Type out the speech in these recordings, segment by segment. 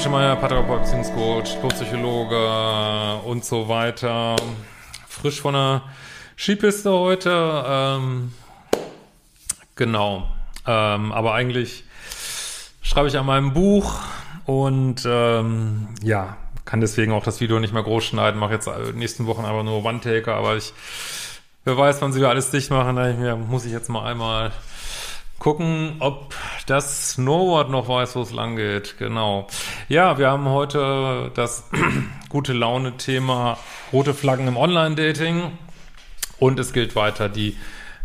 Christian Schemeier, Paartherapeut, Beziehungscoach, Psychologe und so weiter. Frisch von der Skipiste heute. Ähm, genau. Ähm, aber eigentlich schreibe ich an meinem Buch und ähm, ja, kann deswegen auch das Video nicht mehr groß schneiden. Mache jetzt nächsten Wochen aber nur One-Taker, aber ich, wer weiß, wann sie wieder alles dicht machen. Da muss ich jetzt mal einmal gucken, ob das Snowboard noch weiß, wo es lang geht. Genau. Ja, wir haben heute das gute Laune-Thema rote Flaggen im Online-Dating. Und es gilt weiter die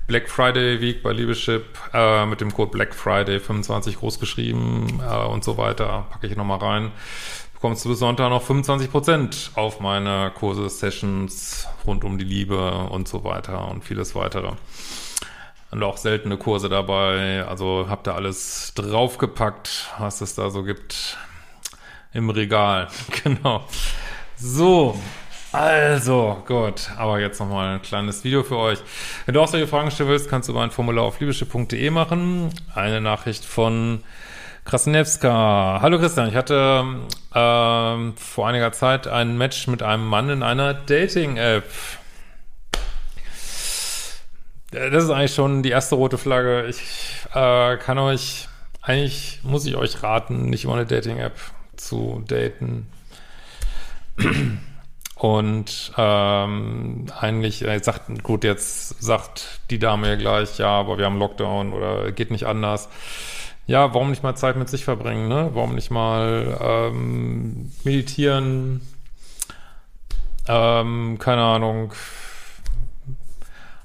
Black Friday Week bei Liebeschip äh, mit dem Code Black Friday 25 groß geschrieben äh, und so weiter. Packe ich nochmal rein. Bekommst du bis Sonntag noch 25% auf meine Kurse, Sessions rund um die Liebe und so weiter und vieles weitere und auch seltene Kurse dabei. Also habt ihr alles draufgepackt, was es da so gibt im Regal. Genau. So. Also, gut. Aber jetzt nochmal ein kleines Video für euch. Wenn du auch solche Fragen stellen willst, kannst du über ein Formular auf liebische.de machen. Eine Nachricht von Krasnewska. Hallo Christian, ich hatte ähm, vor einiger Zeit ein Match mit einem Mann in einer Dating-App. Äh, das ist eigentlich schon die erste rote Flagge. Ich äh, kann euch, eigentlich muss ich euch raten, nicht über eine Dating-App zu daten. Und ähm, eigentlich äh, sagt, gut, jetzt sagt die Dame ja gleich, ja, aber wir haben Lockdown oder geht nicht anders. Ja, warum nicht mal Zeit mit sich verbringen, ne? Warum nicht mal ähm, meditieren? Ähm, keine Ahnung,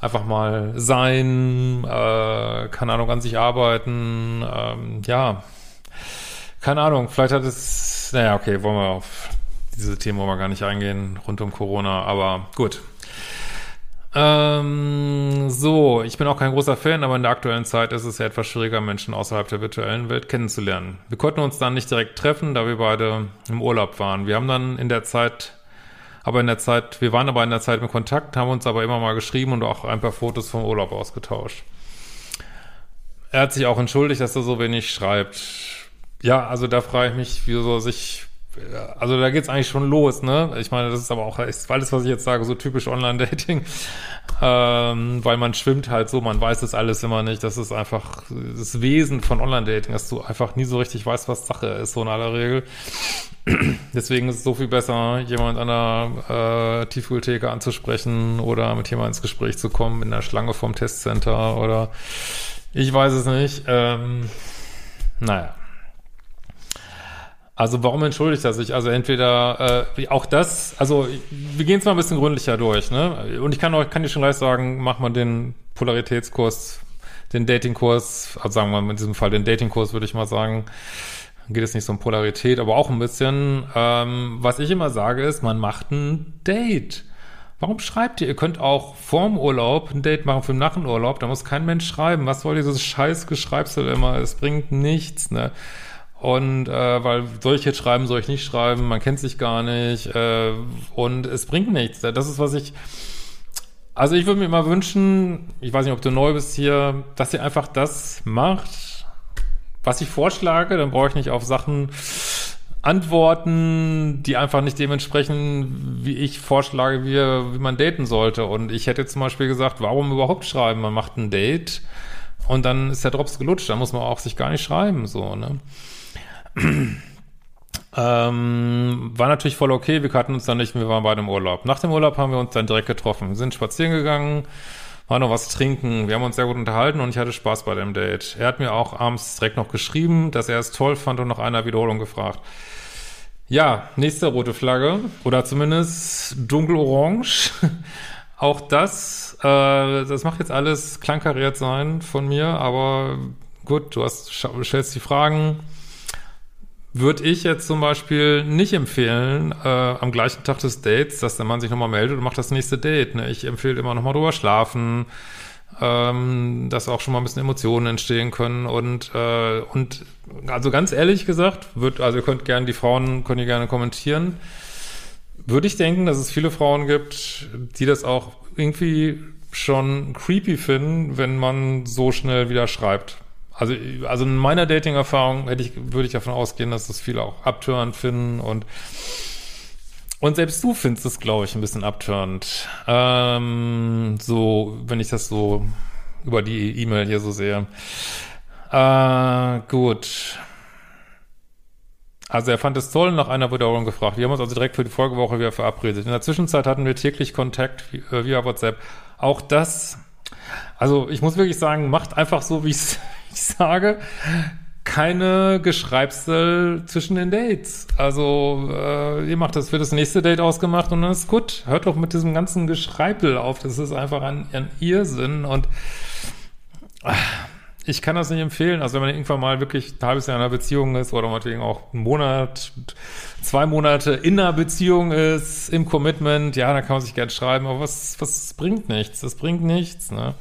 einfach mal sein, äh, keine Ahnung, an sich arbeiten, ähm, ja, keine Ahnung, vielleicht hat es, naja, okay, wollen wir auf diese Themen wollen wir gar nicht eingehen, rund um Corona, aber gut. Ähm, so, ich bin auch kein großer Fan, aber in der aktuellen Zeit ist es ja etwas schwieriger, Menschen außerhalb der virtuellen Welt kennenzulernen. Wir konnten uns dann nicht direkt treffen, da wir beide im Urlaub waren. Wir haben dann in der Zeit aber in der Zeit, wir waren aber in der Zeit mit Kontakt, haben uns aber immer mal geschrieben und auch ein paar Fotos vom Urlaub ausgetauscht. Er hat sich auch entschuldigt, dass er so wenig schreibt. Ja, also da frage ich mich, wieso sich also da geht's eigentlich schon los, ne? Ich meine, das ist aber auch ist alles, was ich jetzt sage, so typisch Online-Dating, ähm, weil man schwimmt halt so, man weiß das alles immer nicht. Das ist einfach das Wesen von Online-Dating, dass du einfach nie so richtig weißt, was Sache ist, so in aller Regel. Deswegen ist es so viel besser, jemand an der äh, Tiefkühltheke anzusprechen oder mit jemandem ins Gespräch zu kommen in der Schlange vom Testcenter oder ich weiß es nicht. Ähm, naja. Also warum entschuldigt er sich? Also entweder äh, auch das, also wir gehen es mal ein bisschen gründlicher durch, ne? Und ich kann euch, kann dir schon gleich sagen, mach mal den Polaritätskurs, den Datingkurs, also sagen wir mal in diesem Fall den Datingkurs, würde ich mal sagen. Geht es nicht so um Polarität, aber auch ein bisschen. Ähm, was ich immer sage ist, man macht ein Date. Warum schreibt ihr? Ihr könnt auch vorm Urlaub ein Date machen für nach dem Urlaub. Da muss kein Mensch schreiben. Was soll dieses scheiß Geschreibsel immer? Es bringt nichts, ne? Und äh, weil soll ich jetzt schreiben, soll ich nicht schreiben, man kennt sich gar nicht äh, und es bringt nichts. Das ist, was ich. Also ich würde mir immer wünschen, ich weiß nicht, ob du neu bist hier, dass ihr einfach das macht, was ich vorschlage. Dann brauche ich nicht auf Sachen antworten, die einfach nicht dementsprechend, wie ich vorschlage, wie, wie man daten sollte. Und ich hätte zum Beispiel gesagt, warum überhaupt schreiben? Man macht ein Date und dann ist der Drops gelutscht. Da muss man auch sich gar nicht schreiben, so, ne? Ähm, war natürlich voll okay, wir hatten uns dann nicht, wir waren beide im Urlaub. Nach dem Urlaub haben wir uns dann direkt getroffen. Wir sind spazieren gegangen, war noch was trinken. Wir haben uns sehr gut unterhalten und ich hatte Spaß bei dem Date. Er hat mir auch abends direkt noch geschrieben, dass er es toll fand und nach einer Wiederholung gefragt. Ja, nächste rote Flagge oder zumindest dunkelorange. auch das, äh, das macht jetzt alles kleinkariert sein von mir, aber gut, du hast, stellst die Fragen würde ich jetzt zum Beispiel nicht empfehlen, äh, am gleichen Tag des Dates, dass der Mann sich nochmal meldet und macht das nächste Date. Ne? Ich empfehle immer nochmal drüber schlafen, ähm, dass auch schon mal ein bisschen Emotionen entstehen können und äh, und also ganz ehrlich gesagt, wird, also ihr könnt gerne, die Frauen könnt ihr gerne kommentieren, würde ich denken, dass es viele Frauen gibt, die das auch irgendwie schon creepy finden, wenn man so schnell wieder schreibt. Also, also in meiner Dating-Erfahrung hätte ich, würde ich davon ausgehen, dass das viele auch abtörend finden und und selbst du findest es, glaube ich, ein bisschen abtörend. Ähm, so, wenn ich das so über die E-Mail hier so sehe. Äh, gut. Also er fand es toll, nach einer Wiederholung gefragt. Wir haben uns also direkt für die Folgewoche wieder verabredet. In der Zwischenzeit hatten wir täglich Kontakt äh, via WhatsApp. Auch das, also ich muss wirklich sagen, macht einfach so, wie ich sage, keine Geschreibsel zwischen den Dates. Also äh, ihr macht das für das nächste Date ausgemacht und dann ist gut. Hört doch mit diesem ganzen Geschreibel auf. Das ist einfach ein, ein Irrsinn und äh, ich kann das nicht empfehlen. Also wenn man irgendwann mal wirklich ein halbes Jahr in einer Beziehung ist oder meinetwegen auch einen Monat, zwei Monate in einer Beziehung ist, im Commitment, ja, dann kann man sich gerne schreiben, aber was, was bringt nichts? Das bringt nichts, ne?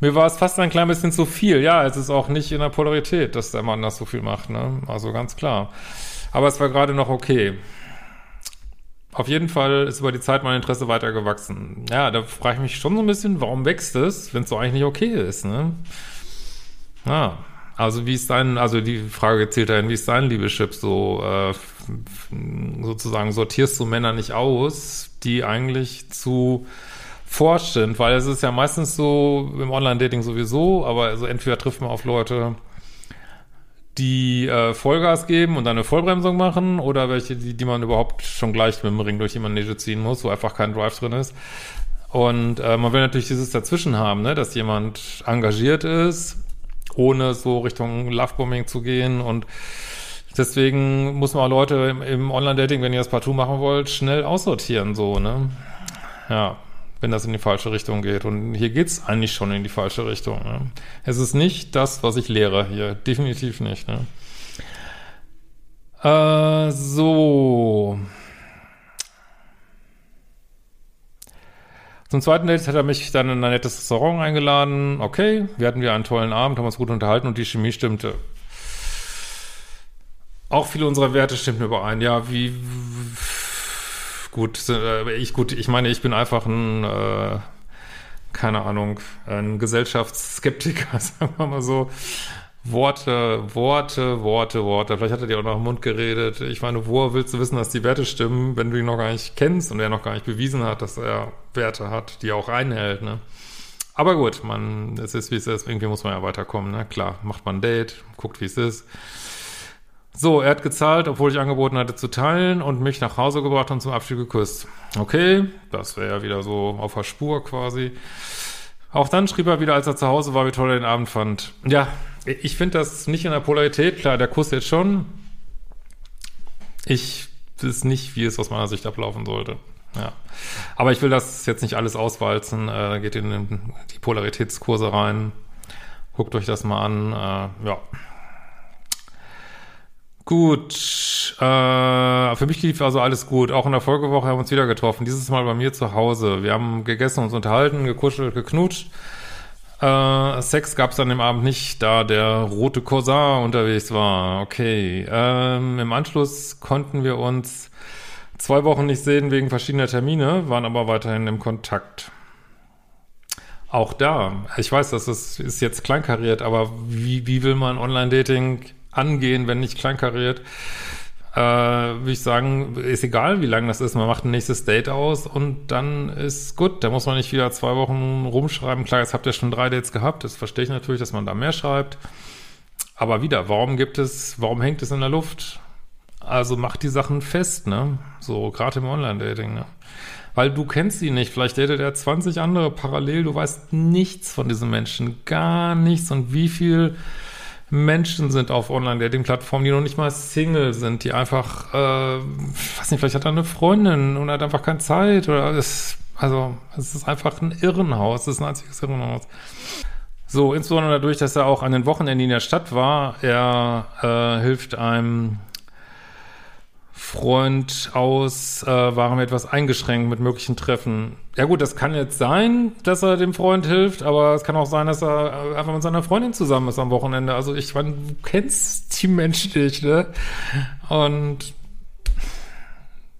Mir war es fast ein klein bisschen zu viel. Ja, es ist auch nicht in der Polarität, dass der Mann das so viel macht, ne? Also ganz klar. Aber es war gerade noch okay. Auf jeden Fall ist über die Zeit mein Interesse weiter gewachsen. Ja, da frage ich mich schon so ein bisschen, warum wächst es, wenn es so eigentlich nicht okay ist, ne? Ja, also wie ist dein, also die Frage zählt dahin, wie ist dein Liebeschip so, äh, sozusagen sortierst du Männer nicht aus, die eigentlich zu forscht sind, weil es ist ja meistens so im Online-Dating sowieso, aber also entweder trifft man auf Leute, die äh, Vollgas geben und dann eine Vollbremsung machen oder welche, die, die man überhaupt schon gleich mit dem Ring durch die Manege ziehen muss, wo einfach kein Drive drin ist. Und äh, man will natürlich dieses Dazwischen haben, ne, dass jemand engagiert ist, ohne so Richtung Lovebombing zu gehen und deswegen muss man Leute im, im Online-Dating, wenn ihr das partout machen wollt, schnell aussortieren, so, ne. Ja wenn das in die falsche Richtung geht. Und hier geht's eigentlich schon in die falsche Richtung. Ne? Es ist nicht das, was ich lehre hier. Definitiv nicht. Ne? Äh, so. Zum zweiten Date hat er mich dann in ein nettes Restaurant eingeladen. Okay, wir hatten wir einen tollen Abend, haben uns gut unterhalten und die Chemie stimmte. Auch viele unserer Werte stimmten überein. Ja, wie gut, äh, ich gut, ich meine, ich bin einfach ein, äh, keine Ahnung, ein Gesellschaftsskeptiker, sagen wir mal so. Worte, Worte, Worte, Worte. Vielleicht hat er dir auch noch im Mund geredet. Ich meine, wo willst du wissen, dass die Werte stimmen, wenn du ihn noch gar nicht kennst und er noch gar nicht bewiesen hat, dass er Werte hat, die er auch einhält, ne? Aber gut, man, es ist wie es ist. Irgendwie muss man ja weiterkommen, ne? Klar, macht man ein Date, guckt, wie es ist. So, er hat gezahlt, obwohl ich angeboten hatte zu teilen und mich nach Hause gebracht und zum Abschied geküsst. Okay, das wäre ja wieder so auf der Spur quasi. Auch dann schrieb er wieder, als er zu Hause war, wie toll er den Abend fand. Ja, ich finde das nicht in der Polarität. Klar, der Kuss jetzt schon. Ich weiß nicht, wie es aus meiner Sicht ablaufen sollte. Ja. Aber ich will das jetzt nicht alles auswalzen. Äh, geht in die Polaritätskurse rein. Guckt euch das mal an. Äh, ja. Gut, äh, für mich lief also alles gut. Auch in der Folgewoche haben wir uns wieder getroffen. Dieses Mal bei mir zu Hause. Wir haben gegessen, uns unterhalten, gekuschelt, geknutscht. Äh, Sex gab es dann im Abend nicht, da der rote Cousin unterwegs war. Okay. Ähm, Im Anschluss konnten wir uns zwei Wochen nicht sehen wegen verschiedener Termine, waren aber weiterhin im Kontakt. Auch da, ich weiß, das ist, ist jetzt kleinkariert, aber wie, wie will man Online-Dating angehen, wenn nicht kleinkariert. Äh, würde ich sagen, ist egal, wie lang das ist. Man macht ein nächstes Date aus und dann ist gut. Da muss man nicht wieder zwei Wochen rumschreiben. Klar, jetzt habt ihr schon drei Dates gehabt. Das verstehe ich natürlich, dass man da mehr schreibt. Aber wieder, warum gibt es, warum hängt es in der Luft? Also macht die Sachen fest, ne? So, gerade im Online-Dating, ne? Weil du kennst ihn nicht. Vielleicht datet er 20 andere parallel. Du weißt nichts von diesen Menschen. Gar nichts. Und wie viel Menschen sind auf Online-Dating-Plattformen, die noch nicht mal Single sind, die einfach, äh, weiß nicht, vielleicht hat er eine Freundin und hat einfach keine Zeit oder es, also, es ist einfach ein Irrenhaus. Es ist ein einziges Irrenhaus. So, insbesondere dadurch, dass er auch an den Wochenenden in der Stadt war. Er äh, hilft einem Freund aus, äh, waren wir etwas eingeschränkt mit möglichen Treffen. Ja gut, das kann jetzt sein, dass er dem Freund hilft, aber es kann auch sein, dass er einfach mit seiner Freundin zusammen ist am Wochenende. Also ich meine, du kennst die Menschen nicht, ne? Und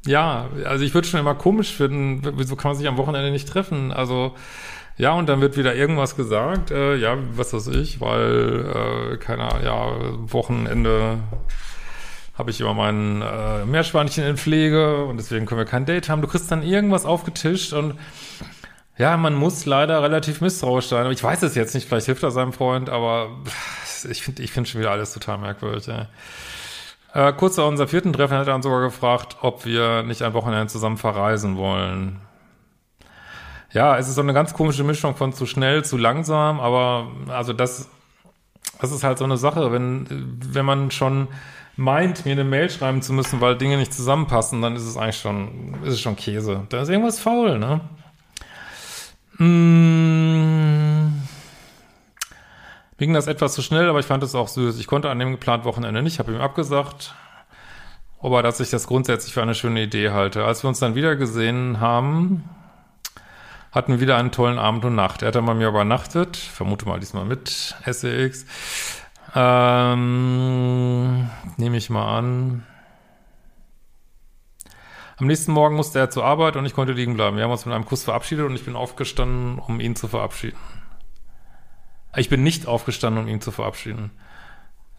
ja, also ich würde schon immer komisch finden, wieso kann man sich am Wochenende nicht treffen? Also ja, und dann wird wieder irgendwas gesagt, äh, ja, was weiß ich, weil, äh, keine ja, Wochenende habe ich immer mein äh, Meerschweinchen in Pflege und deswegen können wir kein Date haben. Du kriegst dann irgendwas aufgetischt und ja, man muss leider relativ misstrauisch sein. Ich weiß es jetzt nicht, vielleicht hilft er seinem Freund, aber ich finde ich finde schon wieder alles total merkwürdig. Ja. Äh, kurz vor unserem vierten Treffen hat er dann sogar gefragt, ob wir nicht ein Wochenende zusammen verreisen wollen ja, es ist so eine ganz komische Mischung von zu schnell, zu langsam, aber also das, das ist halt so eine Sache, wenn, wenn man schon meint, mir eine Mail schreiben zu müssen, weil Dinge nicht zusammenpassen, dann ist es eigentlich schon, ist es schon Käse. Da ist irgendwas faul, ne? Mmh. Ging das etwas zu schnell, aber ich fand es auch süß. Ich konnte an dem geplanten Wochenende nicht, habe ihm abgesagt. Aber dass ich das grundsätzlich für eine schöne Idee halte. Als wir uns dann wieder gesehen haben, hatten wir wieder einen tollen Abend und Nacht. Er hat dann bei mir übernachtet, vermute mal diesmal mit SEX. Ähm, nehme ich mal an. Am nächsten Morgen musste er zur Arbeit und ich konnte liegen bleiben. Wir haben uns mit einem Kuss verabschiedet und ich bin aufgestanden, um ihn zu verabschieden. Ich bin nicht aufgestanden, um ihn zu verabschieden.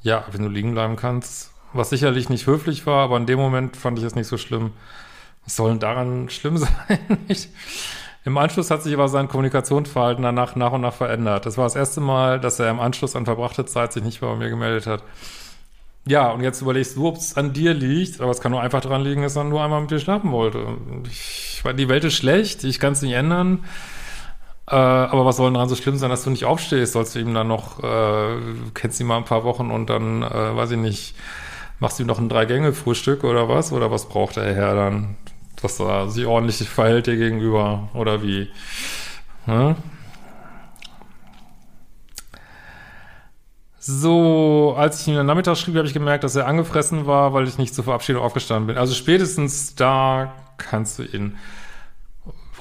Ja, wenn du liegen bleiben kannst. Was sicherlich nicht höflich war, aber in dem Moment fand ich es nicht so schlimm. Was soll denn daran schlimm sein? Im Anschluss hat sich aber sein Kommunikationsverhalten danach nach und nach verändert. Das war das erste Mal, dass er im Anschluss an verbrachte Zeit sich nicht mehr bei mir gemeldet hat. Ja, und jetzt überlegst du, ob es an dir liegt, aber es kann nur einfach daran liegen, dass er nur einmal mit dir schlafen wollte. Ich, die Welt ist schlecht, ich kann es nicht ändern. Äh, aber was soll denn daran so schlimm sein, dass du nicht aufstehst? Sollst du ihm dann noch, äh, kennst ihn mal ein paar Wochen und dann, äh, weiß ich nicht, machst du ihm noch ein Drei-Gänge-Frühstück oder was? Oder was braucht der Herr dann? Dass er sich ordentlich verhält dir gegenüber oder wie. Ne? So, als ich ihm am Nachmittag schrieb, habe ich gemerkt, dass er angefressen war, weil ich nicht zur Verabschiedung aufgestanden bin. Also spätestens da kannst du ihn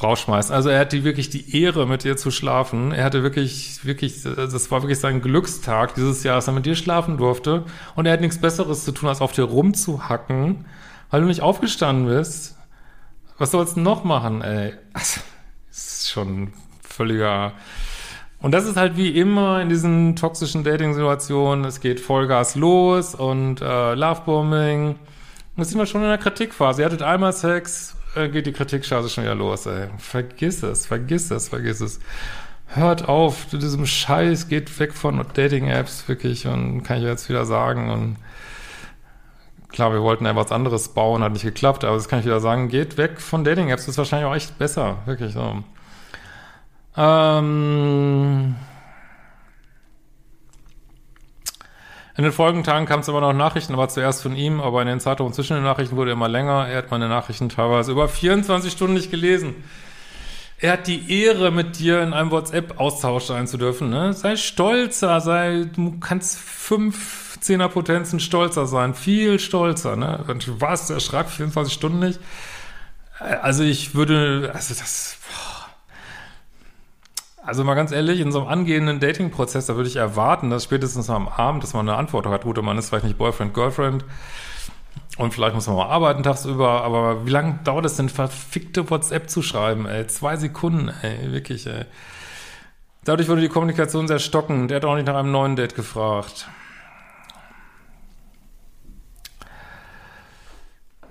rausschmeißen. Also er hatte wirklich die Ehre, mit dir zu schlafen. Er hatte wirklich, wirklich, das war wirklich sein Glückstag dieses Jahr, dass er mit dir schlafen durfte. Und er hat nichts Besseres zu tun, als auf dir rumzuhacken, weil du nicht aufgestanden bist. Was sollst du noch machen, ey? Das ist schon völliger. Und das ist halt wie immer in diesen toxischen Dating-Situationen. Es geht Vollgas los und äh, Lovebombing. Und sind wir schon in der Kritikphase. Ihr hattet einmal Sex, äh, geht die Kritikschase schon wieder los, ey. Vergiss es, vergiss es, vergiss es. Hört auf, zu diesem Scheiß, geht weg von Dating-Apps, wirklich, und kann ich jetzt wieder sagen. Und Klar, wir wollten ja was anderes bauen, hat nicht geklappt, aber das kann ich wieder sagen, geht weg von Dating-Apps, ist wahrscheinlich auch echt besser, wirklich so. Ähm in den folgenden Tagen kam es immer noch Nachrichten, aber zuerst von ihm, aber in den Zeitungen zwischen den Nachrichten wurde immer länger. Er hat meine Nachrichten teilweise über 24 Stunden nicht gelesen. Er hat die Ehre, mit dir in einem WhatsApp-Austausch sein zu dürfen. Ne? Sei stolzer, sei, du kannst fünf Zehnerpotenzen stolzer sein, viel stolzer, ne? Und was, der schreibt 24 Stunden nicht? Also ich würde, also das, also mal ganz ehrlich, in so einem angehenden Dating-Prozess, da würde ich erwarten, dass spätestens am Abend, dass man eine Antwort hat. Gut, man ist vielleicht nicht Boyfriend, Girlfriend und vielleicht muss man mal arbeiten tagsüber, aber wie lange dauert es denn, verfickte WhatsApp zu schreiben, ey? Zwei Sekunden, ey, wirklich, ey. Dadurch wurde die Kommunikation sehr stockend. Der hat auch nicht nach einem neuen Date gefragt.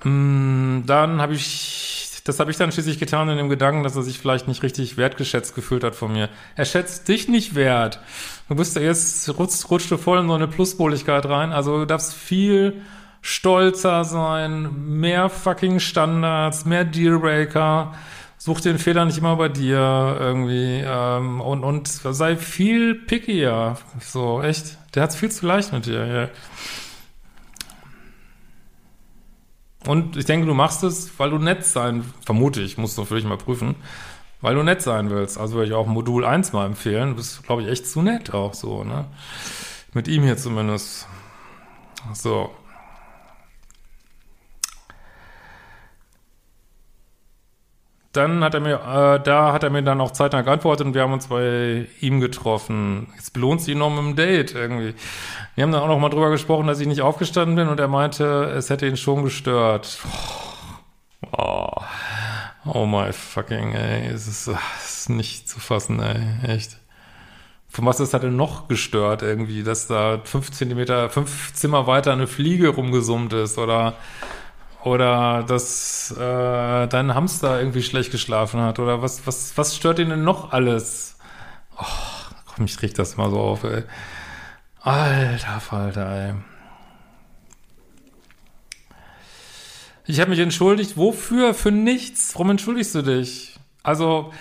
Mm, dann habe ich, das habe ich dann schließlich getan in dem Gedanken, dass er sich vielleicht nicht richtig wertgeschätzt gefühlt hat von mir. Er schätzt dich nicht wert. Du bist ja jetzt, rutscht, rutscht du voll in so eine Pluspoligkeit rein. Also du darfst viel stolzer sein, mehr fucking Standards, mehr Dealbreaker. such den Fehler nicht immer bei dir irgendwie ähm, und, und sei viel pickier. So, echt. Der hat's viel zu leicht mit dir. Ja. Und ich denke, du machst es, weil du nett sein, vermute ich, musst du für dich mal prüfen, weil du nett sein willst. Also würde ich auch Modul 1 mal empfehlen. Du bist, glaube ich, echt zu nett auch so, ne? Mit ihm hier zumindest. So. Dann hat er mir, äh, da hat er mir dann auch zeitnah geantwortet und wir haben uns bei ihm getroffen. Jetzt belohnt sie ihn noch mit dem Date irgendwie. Wir haben dann auch noch mal drüber gesprochen, dass ich nicht aufgestanden bin und er meinte, es hätte ihn schon gestört. Oh, oh my fucking, ey, es ist, ist nicht zu fassen, ey, echt. Von was ist er denn noch gestört irgendwie, dass da fünf Zentimeter, fünf Zimmer weiter eine Fliege rumgesummt ist oder oder dass äh, dein Hamster irgendwie schlecht geschlafen hat. Oder was, was, was stört ihn denn noch alles? Oh, komm, ich riecht das immer so auf, ey. Alter Falter, ey. Ich habe mich entschuldigt. Wofür? Für nichts. Warum entschuldigst du dich? Also,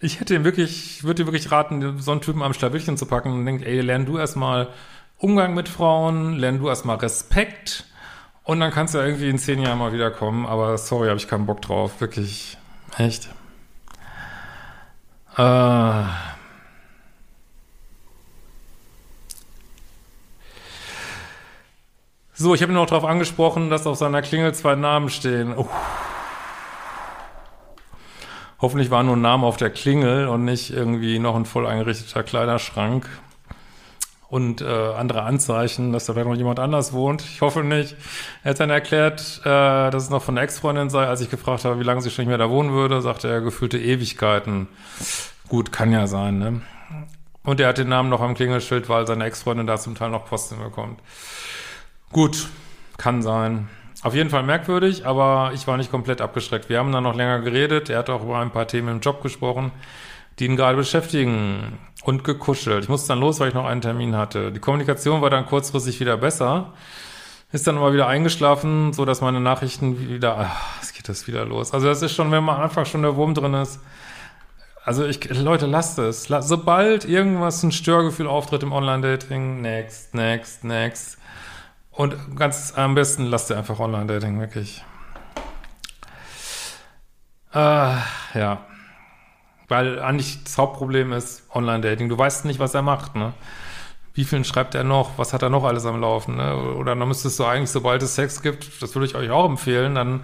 ich hätte ihm wirklich, würde dir wirklich raten, so einen Typen am Schlawillchen zu packen und denkt, ey, lern du erstmal Umgang mit Frauen, lern du erstmal Respekt und dann kannst du irgendwie in zehn Jahren mal wiederkommen, aber sorry, habe ich keinen Bock drauf. Wirklich. Echt. Äh. So, ich habe ihn noch darauf angesprochen, dass auf seiner Klingel zwei Namen stehen. Uh. Hoffentlich war nur ein Name auf der Klingel und nicht irgendwie noch ein voll eingerichteter Kleiderschrank und äh, andere Anzeichen, dass da vielleicht noch jemand anders wohnt. Ich hoffe nicht. Er hat dann erklärt, äh, dass es noch von der Ex-Freundin sei. Als ich gefragt habe, wie lange sie schon nicht mehr da wohnen würde, sagte er gefühlte Ewigkeiten. Gut, kann ja sein, ne? Und er hat den Namen noch am Klingelschild, weil seine Ex-Freundin da zum Teil noch Post bekommt. Gut, kann sein. Auf jeden Fall merkwürdig, aber ich war nicht komplett abgeschreckt. Wir haben dann noch länger geredet. Er hat auch über ein paar Themen im Job gesprochen, die ihn gerade beschäftigen und gekuschelt. Ich musste dann los, weil ich noch einen Termin hatte. Die Kommunikation war dann kurzfristig wieder besser. Ist dann aber wieder eingeschlafen, so dass meine Nachrichten wieder, ach, es geht das wieder los. Also das ist schon, wenn man einfach schon der Wurm drin ist. Also ich, Leute, lasst es. Sobald irgendwas ein Störgefühl auftritt im Online-Dating, next, next, next. Und ganz am besten lasst ihr einfach Online-Dating, wirklich. Äh, ja. Weil eigentlich das Hauptproblem ist Online-Dating. Du weißt nicht, was er macht, ne? Wie vielen schreibt er noch? Was hat er noch alles am Laufen, ne? Oder dann müsstest du eigentlich, sobald es Sex gibt, das würde ich euch auch empfehlen, dann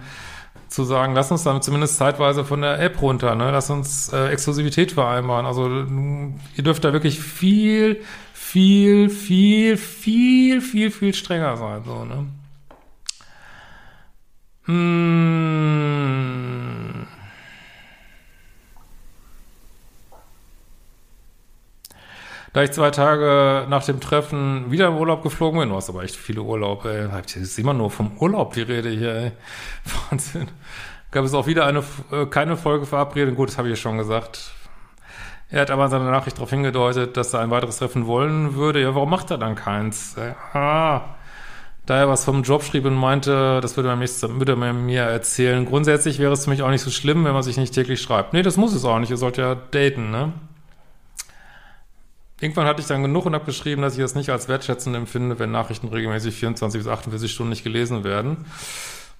zu sagen, lass uns dann zumindest zeitweise von der App runter, ne? Lass uns äh, Exklusivität vereinbaren. Also ihr dürft da wirklich viel, viel, viel, viel, viel, viel strenger sein, so, ne? Mmh. Da ich zwei Tage nach dem Treffen wieder im Urlaub geflogen bin, du hast aber echt viele Urlaub, ey. Das ist immer nur vom Urlaub die Rede hier, ey. Wahnsinn. Gab es auch wieder eine, äh, keine Folge verabredet. Gut, das habe ich ja schon gesagt. Er hat aber in seiner Nachricht darauf hingedeutet, dass er ein weiteres Treffen wollen würde. Ja, warum macht er dann keins? Ah, da er was vom Job schrieb und meinte, das würde er mir erzählen. Grundsätzlich wäre es für mich auch nicht so schlimm, wenn man sich nicht täglich schreibt. Nee, das muss es auch nicht. Ihr sollt ja daten, ne? Irgendwann hatte ich dann genug und habe geschrieben, dass ich das nicht als wertschätzend empfinde, wenn Nachrichten regelmäßig 24 bis 48 Stunden nicht gelesen werden.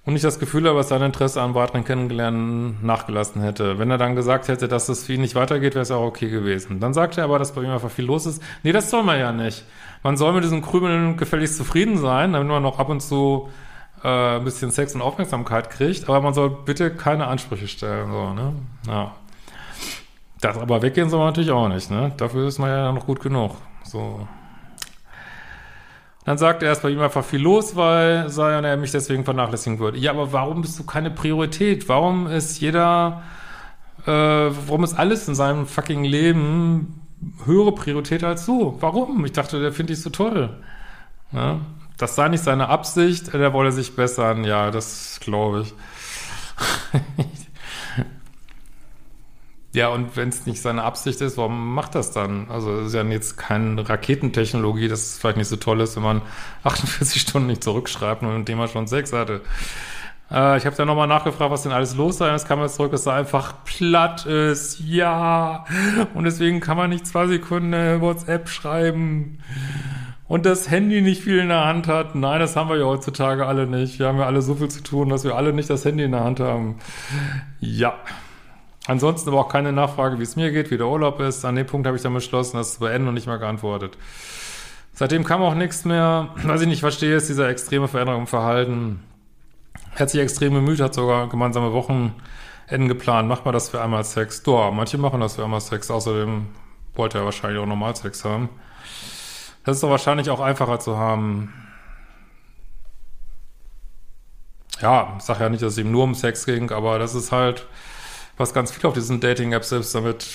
Und ich das Gefühl habe, dass sein Interesse an weiteren Kennengelernen nachgelassen hätte. Wenn er dann gesagt hätte, dass es für ihn nicht weitergeht, wäre es auch okay gewesen. Dann sagte er aber, dass bei ihm einfach viel los ist. Nee, das soll man ja nicht. Man soll mit diesen Krümeln gefälligst zufrieden sein, damit man noch ab und zu äh, ein bisschen Sex und Aufmerksamkeit kriegt. Aber man soll bitte keine Ansprüche stellen. So, ne? Ja. Das aber weggehen soll man natürlich auch nicht, ne? Dafür ist man ja noch gut genug. So. Dann sagt er, dass bei ihm einfach viel los weil sei und er mich deswegen vernachlässigen würde. Ja, aber warum bist du keine Priorität? Warum ist jeder, äh, warum ist alles in seinem fucking Leben höhere Priorität als du? Warum? Ich dachte, der finde ich so toll. Ja? Das sei nicht seine Absicht, der wolle sich bessern. Ja, das glaube ich. Ja, und wenn es nicht seine Absicht ist, warum macht das dann? Also es ist ja jetzt keine Raketentechnologie, dass es vielleicht nicht so toll ist, wenn man 48 Stunden nicht zurückschreibt, und mit dem man schon Sex hatte. Äh, ich habe dann nochmal nachgefragt, was denn alles los sei. Es kam jetzt zurück, dass er einfach platt ist. Ja. Und deswegen kann man nicht zwei Sekunden WhatsApp schreiben. Und das Handy nicht viel in der Hand hat. Nein, das haben wir ja heutzutage alle nicht. Wir haben ja alle so viel zu tun, dass wir alle nicht das Handy in der Hand haben. Ja. Ansonsten aber auch keine Nachfrage, wie es mir geht, wie der Urlaub ist. An dem Punkt habe ich dann beschlossen, das zu beenden und nicht mehr geantwortet. Seitdem kam auch nichts mehr. Was ich nicht verstehe, ist diese extreme Veränderung im Verhalten. Er hat sich extrem bemüht, hat sogar gemeinsame Wochenenden geplant. Macht man das für einmal Sex? Doch, manche machen das für einmal Sex. Außerdem wollte er wahrscheinlich auch normal Sex haben. Das ist doch wahrscheinlich auch einfacher zu haben. Ja, ich sage ja nicht, dass es ihm nur um Sex ging, aber das ist halt, was ganz viel auf diesen Dating-Apps selbst damit,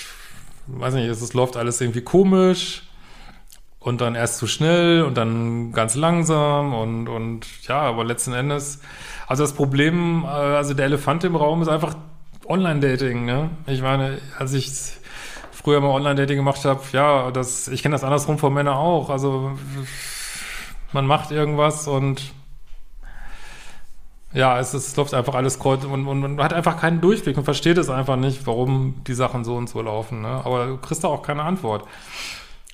weiß nicht, es läuft alles irgendwie komisch und dann erst zu schnell und dann ganz langsam und, und ja, aber letzten Endes, also das Problem, äh, also der Elefant im Raum ist einfach Online-Dating, ne? Ich meine, als ich früher mal Online-Dating gemacht habe, ja, das, ich kenne das andersrum von Männern auch. Also man macht irgendwas und ja, es, es läuft einfach alles kreuz und, und, man hat einfach keinen Durchblick und versteht es einfach nicht, warum die Sachen so und so laufen. Ne? Aber du kriegst da auch keine Antwort.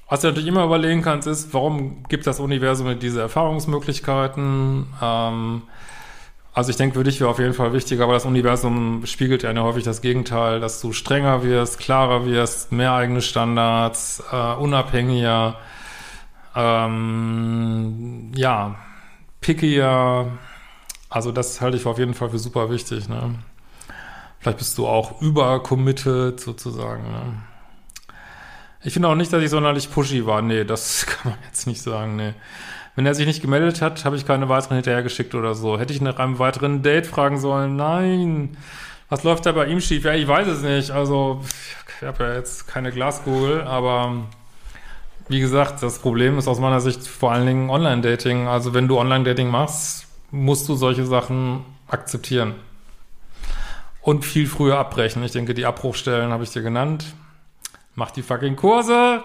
Was du natürlich immer überlegen kannst, ist, warum gibt das Universum diese Erfahrungsmöglichkeiten? Ähm, also ich denke, für dich wäre auf jeden Fall wichtig, aber das Universum spiegelt ja häufig das Gegenteil, dass du strenger wirst, klarer wirst, mehr eigene Standards, äh, unabhängiger, ähm, ja, pickier, also das halte ich auf jeden Fall für super wichtig. Ne? Vielleicht bist du auch übercommitted sozusagen. Ne? Ich finde auch nicht, dass ich sonderlich pushy war. Nee, das kann man jetzt nicht sagen. Nee. Wenn er sich nicht gemeldet hat, habe ich keine weiteren hinterhergeschickt oder so. Hätte ich nach einem weiteren Date fragen sollen? Nein. Was läuft da bei ihm schief? Ja, ich weiß es nicht. Also, ich habe ja jetzt keine Glaskugel, aber wie gesagt, das Problem ist aus meiner Sicht vor allen Dingen Online-Dating. Also, wenn du Online-Dating machst, musst du solche Sachen akzeptieren. Und viel früher abbrechen. Ich denke, die Abbruchstellen habe ich dir genannt. Mach die fucking Kurse.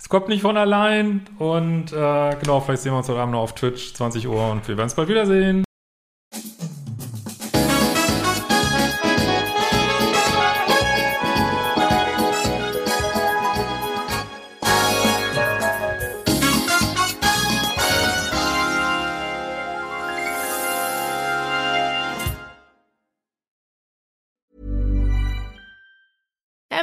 Es kommt nicht von allein. Und äh, genau, vielleicht sehen wir uns heute Abend noch auf Twitch, 20 Uhr. Und wir werden es bald wiedersehen.